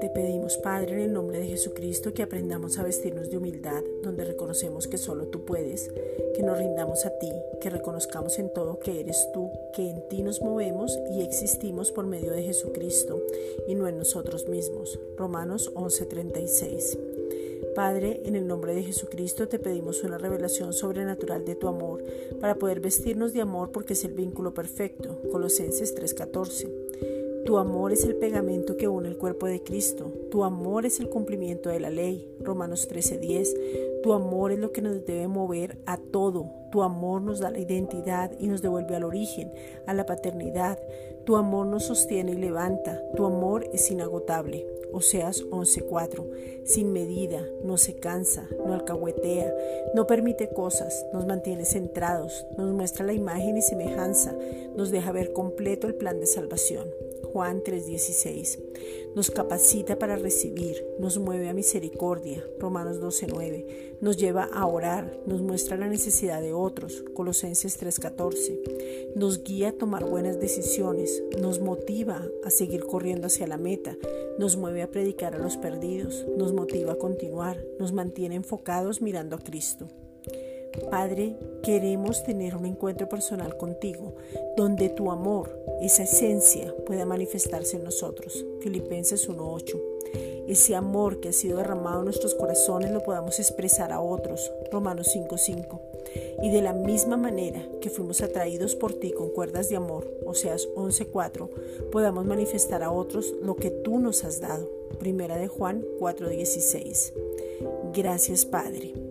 Te pedimos, Padre, en el nombre de Jesucristo, que aprendamos a vestirnos de humildad, donde reconocemos que solo tú puedes, que nos rindamos a ti, que reconozcamos en todo que eres tú, que en ti nos movemos y existimos por medio de Jesucristo y no en nosotros mismos. Romanos 11:36. Padre, en el nombre de Jesucristo te pedimos una revelación sobrenatural de tu amor para poder vestirnos de amor porque es el vínculo perfecto. Colosenses 3:14. Tu amor es el pegamento que une el cuerpo de Cristo. Tu amor es el cumplimiento de la ley. Romanos 13:10. Tu amor es lo que nos debe mover a todo. Tu amor nos da la identidad y nos devuelve al origen, a la paternidad. Tu amor nos sostiene y levanta. Tu amor es inagotable. Oseas 11:4. Sin medida, no se cansa, no alcahuetea, no permite cosas, nos mantiene centrados, nos muestra la imagen y semejanza, nos deja ver completo el plan de salvación. Juan 3:16. Nos capacita para recibir, nos mueve a misericordia, Romanos 12:9. Nos lleva a orar, nos muestra la necesidad de otros, Colosenses 3:14. Nos guía a tomar buenas decisiones, nos motiva a seguir corriendo hacia la meta, nos mueve a predicar a los perdidos, nos motiva a continuar, nos mantiene enfocados mirando a Cristo. Padre, queremos tener un encuentro personal contigo, donde tu amor, esa esencia, pueda manifestarse en nosotros. Filipenses 1.8. Ese amor que ha sido derramado en nuestros corazones lo podamos expresar a otros. Romanos 5.5. Y de la misma manera que fuimos atraídos por ti con cuerdas de amor, Oseas 11.4, podamos manifestar a otros lo que tú nos has dado. Primera de Juan 4.16. Gracias Padre